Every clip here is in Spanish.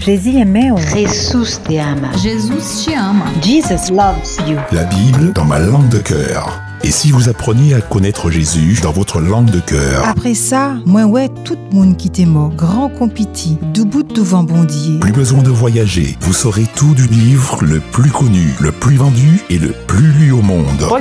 Jésus te ama. Jesus te ama. Jesus loves you. La Bible dans ma langue de cœur. Et si vous appreniez à connaître Jésus dans votre langue de cœur Après ça, moi ouais, tout le monde qui t'est mort, grand compiti, debout devant bondier. Plus besoin de voyager, vous saurez tout du livre le plus connu, le plus vendu et le plus lu au monde. Pois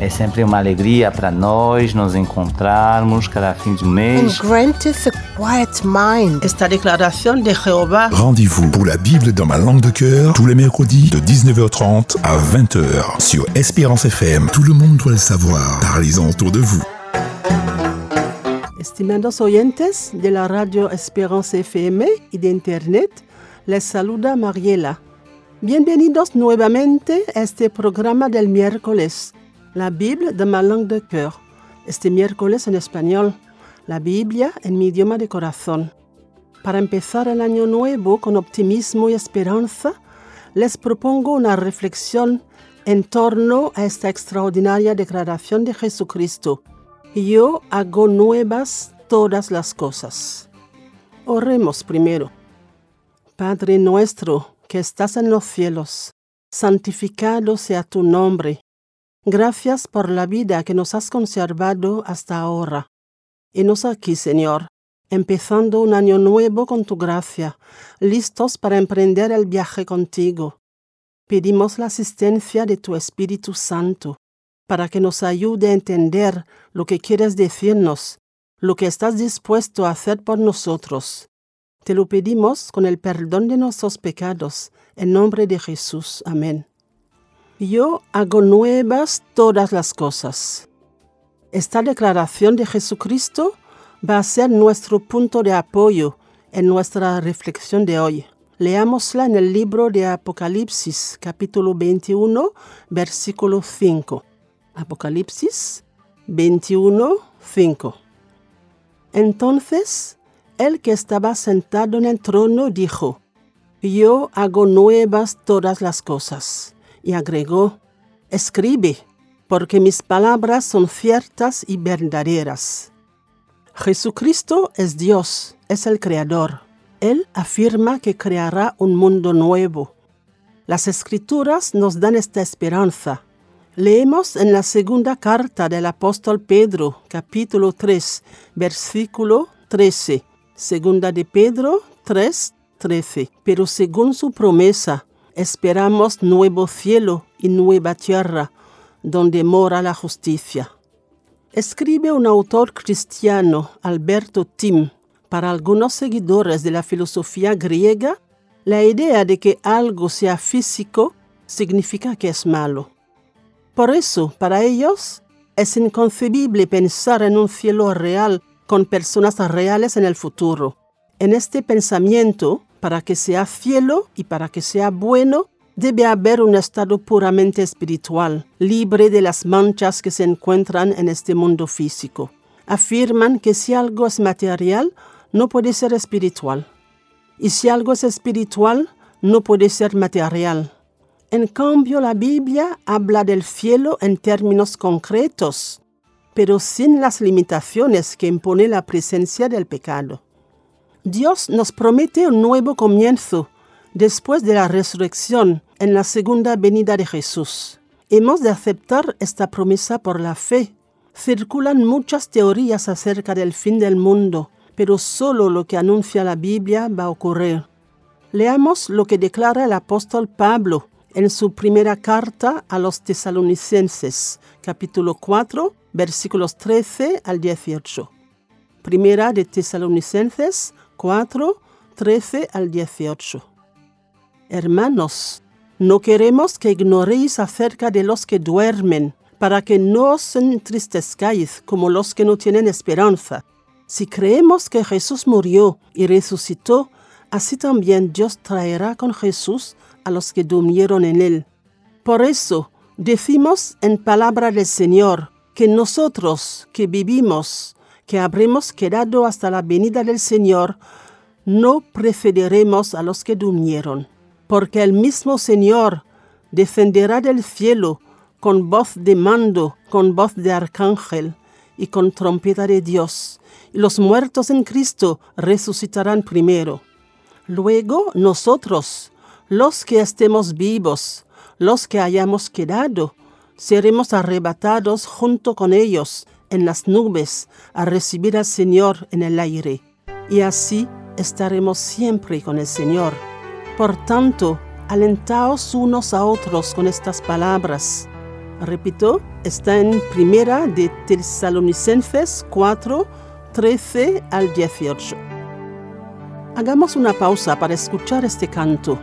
é, sempre uma alegria para nós nos encontrarmos cada fim de and mês. granteth a quiet mind. Esta declaración de Jehová Rendez-vous pour la Bible dans ma langue de cœur tous les mercredis de 19h30 à 20h sur Espérance FM. Tout le monde doit le savoir. Parlez-en autour de vous. Estimados oyentes de la radio Esperanza FM y de Internet, les saluda Mariela. Bienvenidos nuevamente a este programa del miércoles, la Bible de ma langue de cœur. Este miércoles en español, la Biblia en mi idioma de corazón. Para empezar el año nuevo con optimismo y esperanza, les propongo una reflexión en torno a esta extraordinaria declaración de Jesucristo. Yo hago nuevas todas las cosas. Oremos primero. Padre nuestro que estás en los cielos, santificado sea tu nombre. Gracias por la vida que nos has conservado hasta ahora. Enos aquí, Señor, empezando un año nuevo con tu gracia, listos para emprender el viaje contigo. Pedimos la asistencia de tu Espíritu Santo para que nos ayude a entender lo que quieres decirnos, lo que estás dispuesto a hacer por nosotros. Te lo pedimos con el perdón de nuestros pecados, en nombre de Jesús. Amén. Yo hago nuevas todas las cosas. Esta declaración de Jesucristo va a ser nuestro punto de apoyo en nuestra reflexión de hoy. Leámosla en el libro de Apocalipsis, capítulo 21, versículo 5. Apocalipsis 21, 5. Entonces, el que estaba sentado en el trono dijo, Yo hago nuevas todas las cosas. Y agregó, Escribe, porque mis palabras son ciertas y verdaderas. Jesucristo es Dios, es el Creador. Él afirma que creará un mundo nuevo. Las escrituras nos dan esta esperanza. Leemos en la segunda carta del apóstol Pedro, capítulo 3, versículo 13. Segunda de Pedro 3, 13. Pero según su promesa, esperamos nuevo cielo y nueva tierra, donde mora la justicia. Escribe un autor cristiano, Alberto Tim, para algunos seguidores de la filosofía griega, la idea de que algo sea físico significa que es malo. Por eso, para ellos, es inconcebible pensar en un cielo real con personas reales en el futuro. En este pensamiento, para que sea cielo y para que sea bueno, debe haber un estado puramente espiritual, libre de las manchas que se encuentran en este mundo físico. Afirman que si algo es material, no puede ser espiritual. Y si algo es espiritual, no puede ser material. En cambio, la Biblia habla del cielo en términos concretos, pero sin las limitaciones que impone la presencia del pecado. Dios nos promete un nuevo comienzo después de la resurrección en la segunda venida de Jesús. Hemos de aceptar esta promesa por la fe. Circulan muchas teorías acerca del fin del mundo, pero solo lo que anuncia la Biblia va a ocurrir. Leamos lo que declara el apóstol Pablo en su primera carta a los tesalonicenses, capítulo 4, versículos 13 al 18. Primera de Tesalonicenses 4, 13 al 18. Hermanos, no queremos que ignoréis acerca de los que duermen, para que no os entristezcáis como los que no tienen esperanza. Si creemos que Jesús murió y resucitó, así también Dios traerá con Jesús a los que durmieron en él. Por eso, decimos en palabra del Señor, que nosotros que vivimos, que habremos quedado hasta la venida del Señor, no precederemos a los que durmieron, porque el mismo Señor descenderá del cielo con voz de mando, con voz de arcángel y con trompeta de Dios, y los muertos en Cristo resucitarán primero. Luego nosotros, los que estemos vivos, los que hayamos quedado, seremos arrebatados junto con ellos en las nubes a recibir al Señor en el aire. Y así estaremos siempre con el Señor. Por tanto, alentaos unos a otros con estas palabras. Repito, está en primera de Tesalonicenses 4, 13 al 18. Hagamos una pausa para escuchar este canto.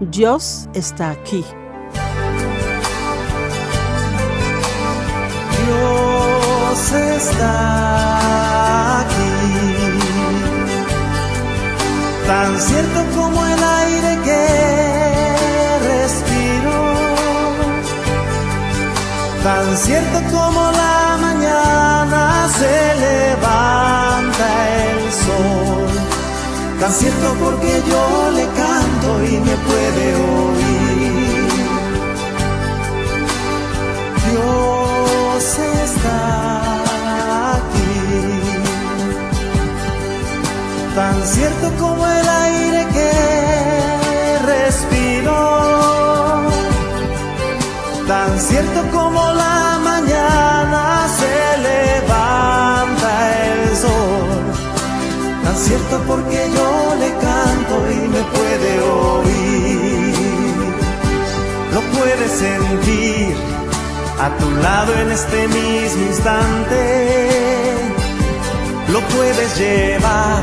Dios está aquí. Dios está aquí, tan cierto como el aire que respiro, tan cierto como la mañana se levanta el sol, tan cierto porque yo le canto y me puede oír. Dios aquí, tan cierto como el aire que respiro, tan cierto como la mañana se levanta el sol, tan cierto porque yo le canto y me puede oír, lo puede sentir a tu lado en este mismo instante. Lo puedes llevar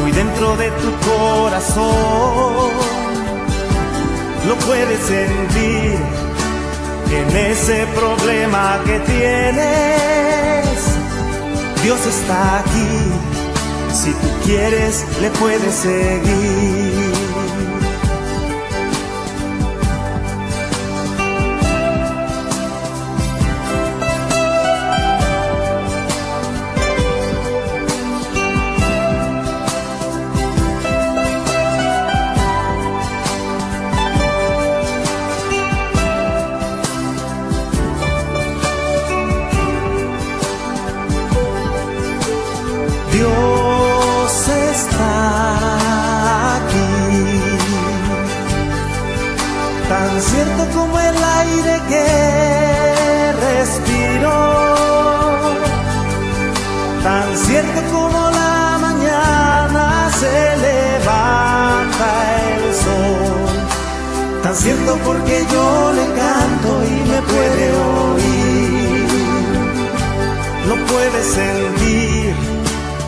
muy dentro de tu corazón. Lo puedes sentir en ese problema que tienes. Dios está aquí. Si tú quieres, le puedes seguir.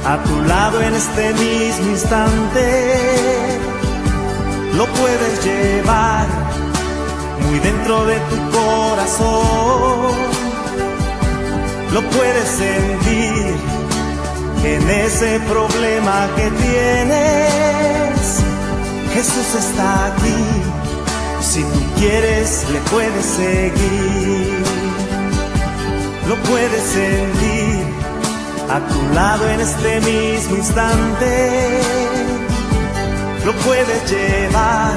A tu lado en este mismo instante. Lo puedes llevar muy dentro de tu corazón. Lo puedes sentir en ese problema que tienes. Jesús está aquí. Si tú quieres, le puedes seguir. Lo puedes sentir a tu lado en este mismo instante. Lo puedes llevar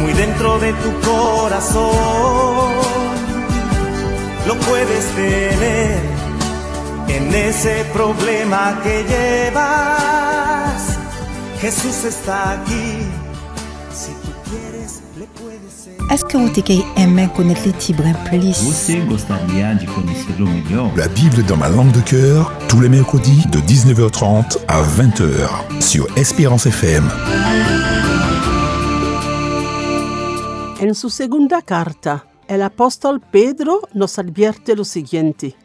muy dentro de tu corazón. Lo puedes tener en ese problema que llevas. Jesús está aquí. Est-ce que vous aimé connaître les tibres plus? La Bible dans ma langue de cœur, tous les mercredis de 19h30 à 20h sur Espérance FM. En su segunda carta, el apóstol Pedro nos advierte lo siguiente.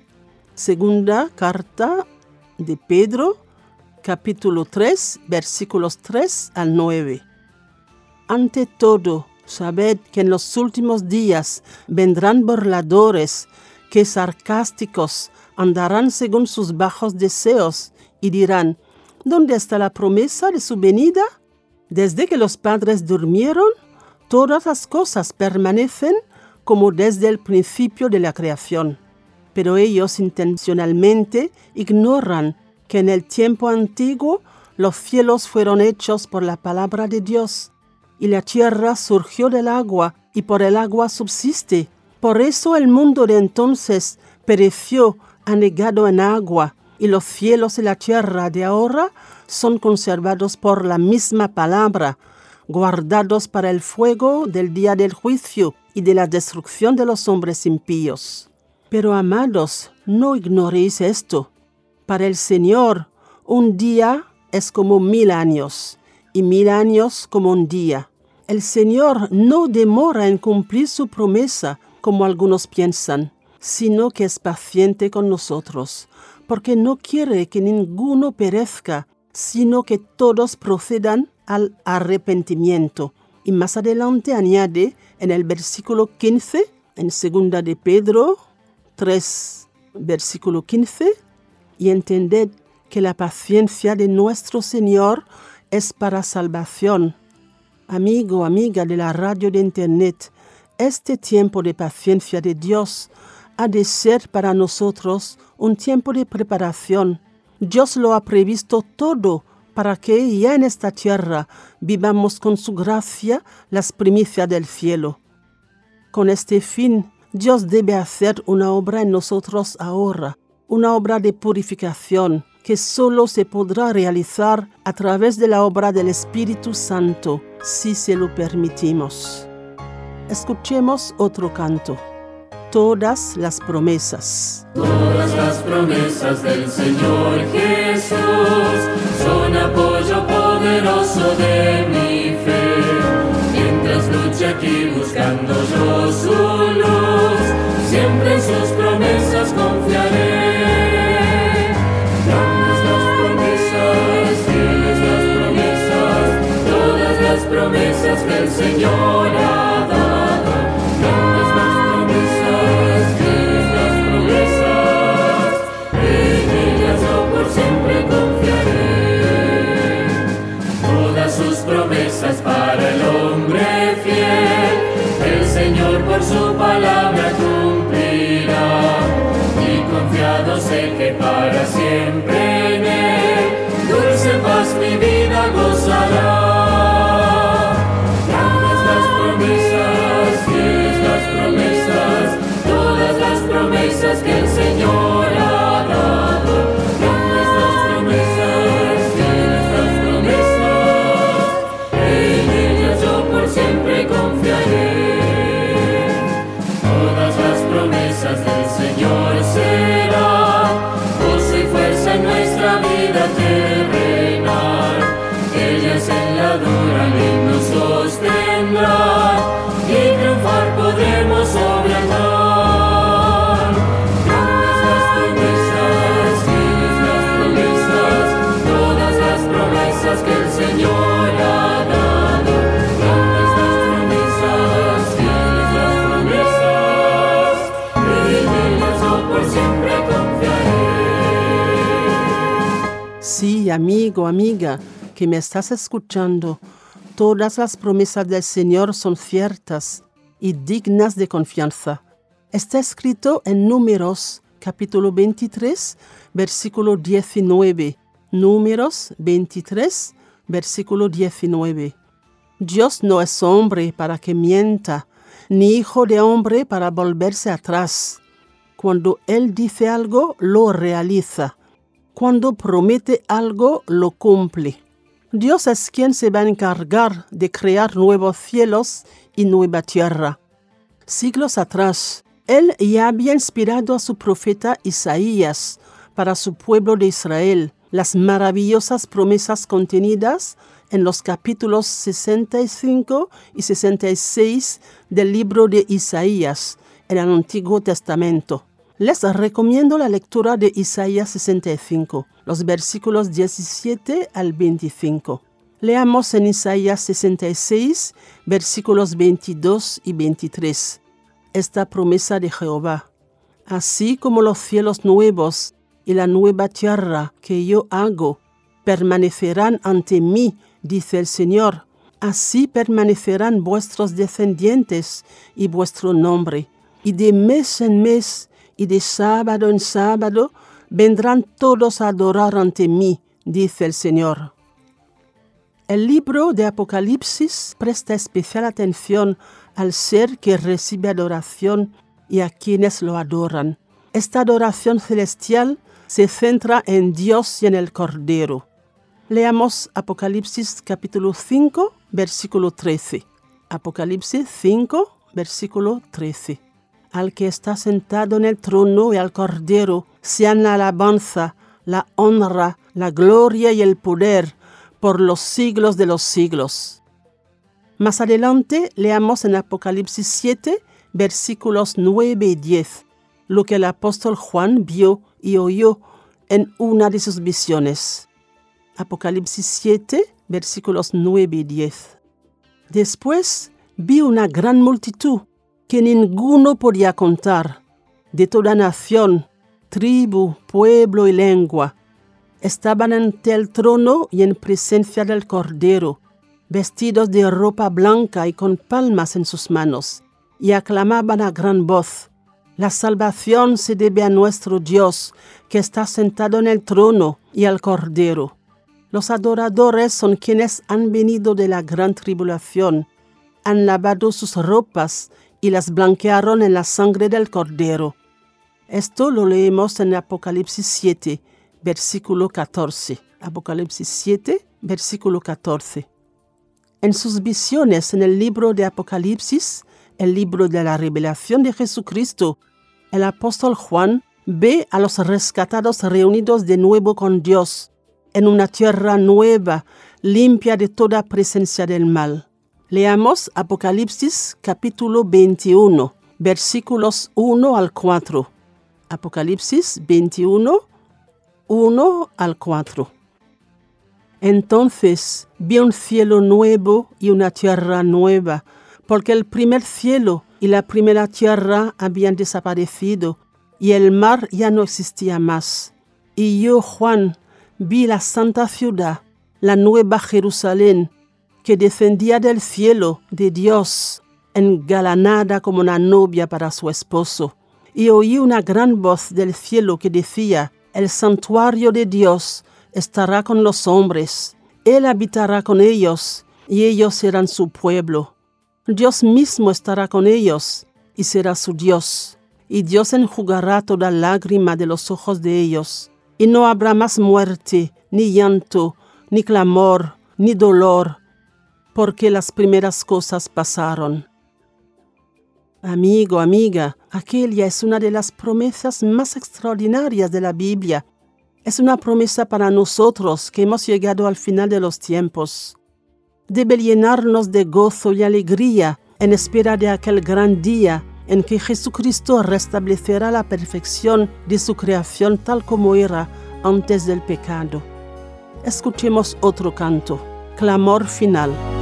Segunda carta de Pedro, capítulo 3, versículos 3 al 9. Ante todo, sabed que en los últimos días vendrán burladores que sarcásticos andarán según sus bajos deseos y dirán, ¿dónde está la promesa de su venida? Desde que los padres durmieron, todas las cosas permanecen como desde el principio de la creación. Pero ellos intencionalmente ignoran que en el tiempo antiguo los cielos fueron hechos por la palabra de Dios, y la tierra surgió del agua, y por el agua subsiste. Por eso el mundo de entonces pereció anegado en agua, y los cielos y la tierra de ahora son conservados por la misma palabra, guardados para el fuego del día del juicio y de la destrucción de los hombres impíos. Pero amados, no ignoréis esto. Para el Señor, un día es como mil años, y mil años como un día. El Señor no demora en cumplir su promesa, como algunos piensan, sino que es paciente con nosotros, porque no quiere que ninguno perezca, sino que todos procedan al arrepentimiento. Y más adelante añade en el versículo 15, en segunda de Pedro 3, versículo 15, y entended que la paciencia de nuestro Señor es para salvación. Amigo, amiga de la radio de Internet, este tiempo de paciencia de Dios ha de ser para nosotros un tiempo de preparación. Dios lo ha previsto todo para que ya en esta tierra vivamos con su gracia las primicias del cielo. Con este fin, Dios debe hacer una obra en nosotros ahora, una obra de purificación que solo se podrá realizar a través de la obra del Espíritu Santo, si se lo permitimos. Escuchemos otro canto. Todas las promesas. Todas las promesas del Señor Jesús son apoyo poderoso de mi fe. Mientras luche aquí buscando yo su luz, amigo, amiga, que me estás escuchando, todas las promesas del Señor son ciertas y dignas de confianza. Está escrito en Números capítulo 23, versículo 19. Números 23, versículo 19. Dios no es hombre para que mienta, ni hijo de hombre para volverse atrás. Cuando Él dice algo, lo realiza. Cuando promete algo, lo cumple. Dios es quien se va a encargar de crear nuevos cielos y nueva tierra. Siglos atrás, Él ya había inspirado a su profeta Isaías para su pueblo de Israel las maravillosas promesas contenidas en los capítulos 65 y 66 del libro de Isaías en el Antiguo Testamento. Les recomiendo la lectura de Isaías 65, los versículos 17 al 25. Leamos en Isaías 66, versículos 22 y 23. Esta promesa de Jehová. Así como los cielos nuevos y la nueva tierra que yo hago permanecerán ante mí, dice el Señor, así permanecerán vuestros descendientes y vuestro nombre. Y de mes en mes y de sábado en sábado vendrán todos a adorar ante mí, dice el Señor. El libro de Apocalipsis presta especial atención al ser que recibe adoración y a quienes lo adoran. Esta adoración celestial se centra en Dios y en el Cordero. Leamos Apocalipsis capítulo 5, versículo 13. Apocalipsis 5, versículo 13. Al que está sentado en el trono y al Cordero sean la alabanza, la honra, la gloria y el poder por los siglos de los siglos. Más adelante leamos en Apocalipsis 7, versículos 9 y 10, lo que el apóstol Juan vio y oyó en una de sus visiones. Apocalipsis 7, versículos 9 y 10. Después vi una gran multitud que ninguno podía contar, de toda nación, tribu, pueblo y lengua. Estaban ante el trono y en presencia del Cordero, vestidos de ropa blanca y con palmas en sus manos, y aclamaban a gran voz, La salvación se debe a nuestro Dios, que está sentado en el trono, y al Cordero. Los adoradores son quienes han venido de la gran tribulación, han lavado sus ropas y las blanquearon en la sangre del Cordero. Esto lo leemos en Apocalipsis 7, versículo 14. Apocalipsis 7, versículo 14. En sus visiones en el libro de Apocalipsis, el libro de la revelación de Jesucristo, el apóstol Juan ve a los rescatados reunidos de nuevo con Dios en una tierra nueva, limpia de toda presencia del mal. Leamos Apocalipsis capítulo 21, versículos 1 al 4. Apocalipsis 21, 1 al 4. Entonces vi un cielo nuevo y una tierra nueva, porque el primer cielo y la primera tierra habían desaparecido, y el mar ya no existía más. Y yo, Juan, vi la santa ciudad, la nueva Jerusalén, que descendía del cielo de Dios, engalanada como una novia para su esposo. Y oí una gran voz del cielo que decía, el santuario de Dios estará con los hombres, Él habitará con ellos, y ellos serán su pueblo. Dios mismo estará con ellos, y será su Dios, y Dios enjugará toda lágrima de los ojos de ellos y no habrá más muerte, ni llanto, ni clamor, ni dolor, porque las primeras cosas pasaron. Amigo, amiga, aquella es una de las promesas más extraordinarias de la Biblia. Es una promesa para nosotros que hemos llegado al final de los tiempos. Debe llenarnos de gozo y alegría en espera de aquel gran día en que Jesucristo restablecerá la perfección de su creación tal como era antes del pecado. Escuchemos otro canto, clamor final.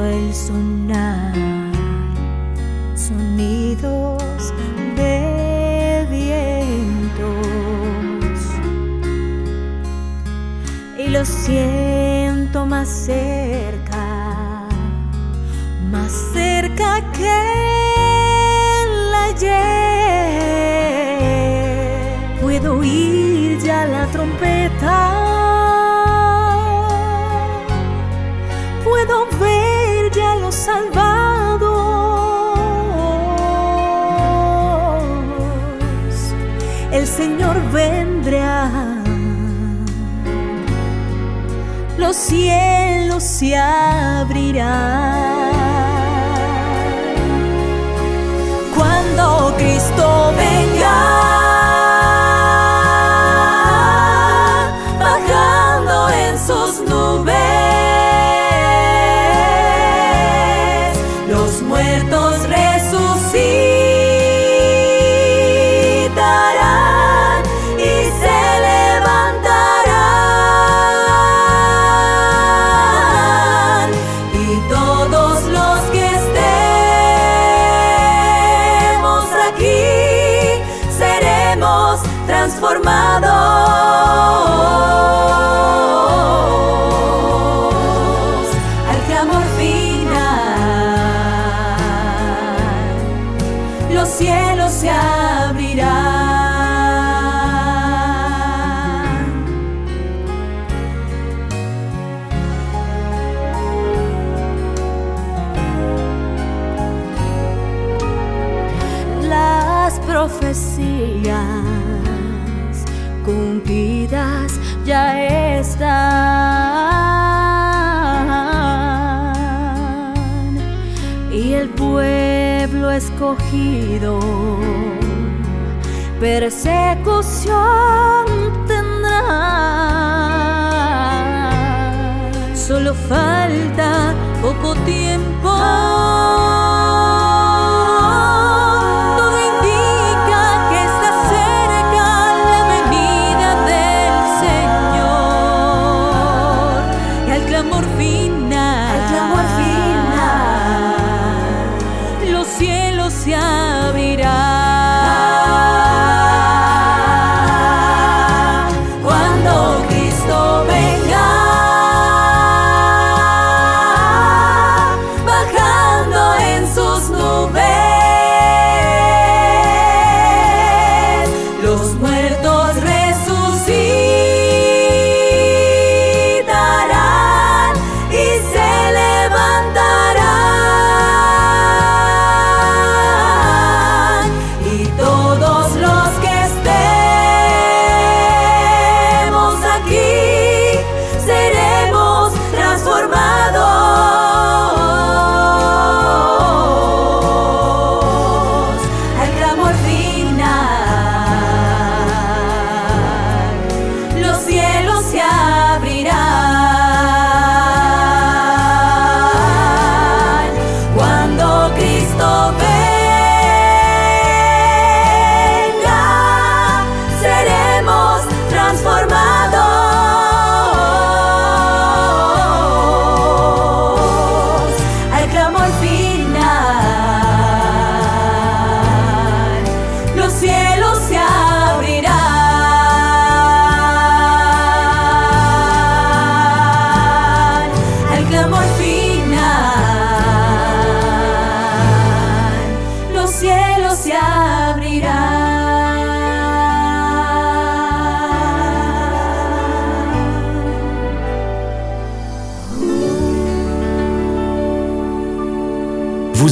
El sonar, sonidos de vientos. Y lo siento más cerca más cerca que Los cielos se abrirán. profecías cumplidas ya están. Y el pueblo escogido persecución tendrá. Solo falta poco tiempo.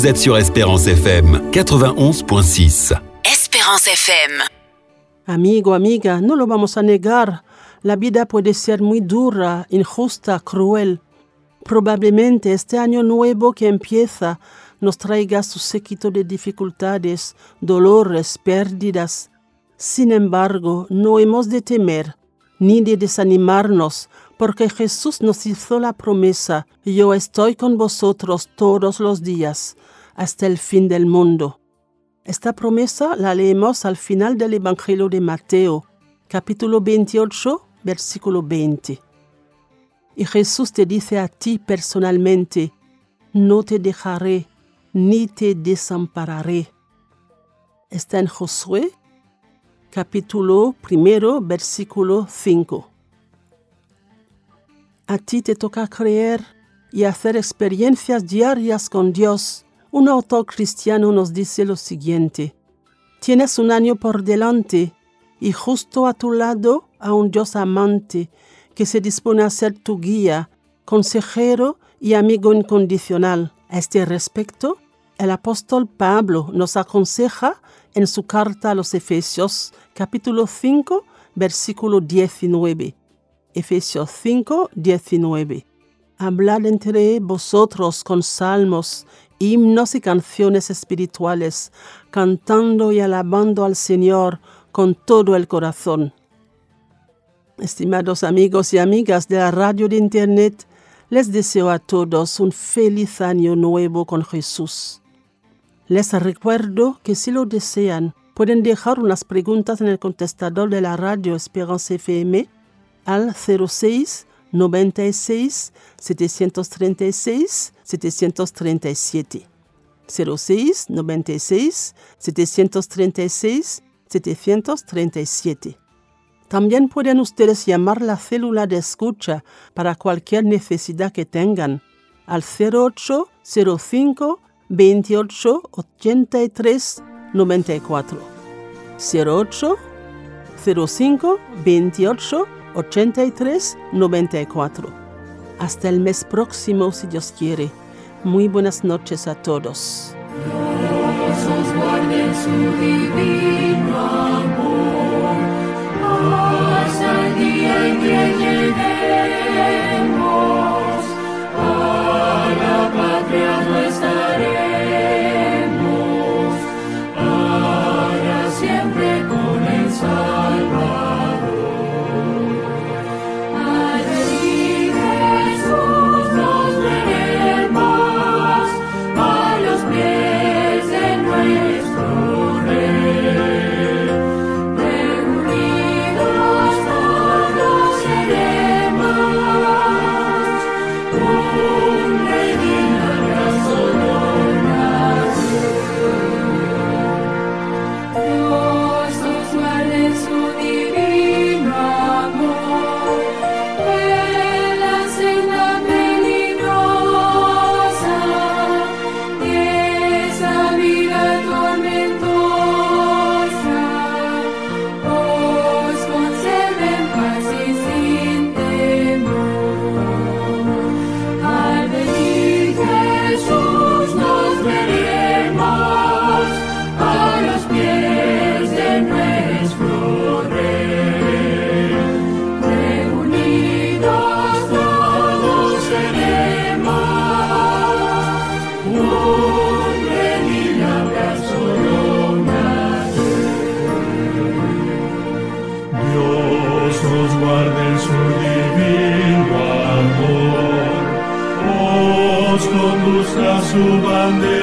Vous êtes sur Espérance FM 91.6. Espérance FM. Amigo, amiga, no lo vamos a negar. La vida puede ser muy dura, injusta, cruel. Probablemente este año nuevo que empieza nos traiga su séquito de dificultades, dolores, pérdidas. Sin embargo, no hemos de temer ni de desanimarnos, porque Jesús nos hizo la promesa, yo estoy con vosotros todos los días, hasta el fin del mundo. Esta promesa la leemos al final del Evangelio de Mateo, capítulo 28, versículo 20. Y Jesús te dice a ti personalmente, no te dejaré ni te desampararé. Está en Josué, capítulo primero, versículo 5. A ti te toca creer y hacer experiencias diarias con Dios. Un autor cristiano nos dice lo siguiente. Tienes un año por delante y justo a tu lado a un Dios amante que se dispone a ser tu guía, consejero y amigo incondicional. A este respecto, el apóstol Pablo nos aconseja en su carta a los Efesios, capítulo 5, versículo 19. Efesios 5, 19. Hablad entre vosotros con salmos, himnos y canciones espirituales, cantando y alabando al Señor con todo el corazón. Estimados amigos y amigas de la radio de Internet, les deseo a todos un feliz año nuevo con Jesús. Les recuerdo que si lo desean, pueden dejar unas preguntas en el contestador de la radio Esperanza FM al 06 96 736 737. 06 96 736 737. También pueden ustedes llamar la célula de escucha para cualquier necesidad que tengan al 0805 28 83 94. 08 05 28 83 94. Hasta el mes próximo, si Dios quiere. Muy buenas noches a todos. 수반되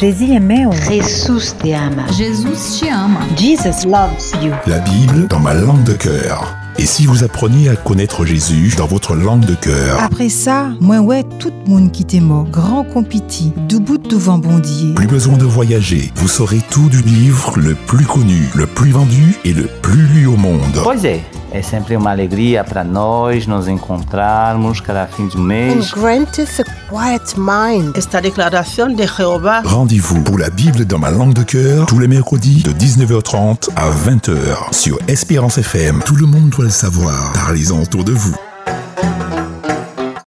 Jésus meu. Jesus te ama. Jesus te ama. Jesus loves you. La Bible dans ma langue de cœur. Et si vous appreniez à connaître Jésus dans votre langue de cœur Après ça, moi ouais, tout monde qui mort, grand compiti, du bout devant bondier. Plus besoin de voyager, vous saurez tout du livre le plus connu, le plus vendu et le plus lu au monde. Pois é, é sempre uma alegria para nós nos encontrarmos cada fim de And mês. granteth a quiet mind. Esta declaración de Jehová Rendez-vous pour la Bible dans ma langue de cœur tous les mercredis de 19h30 à 20h sur Espérance FM. Tout le monde doit le savoir. Parlez-en autour de vous.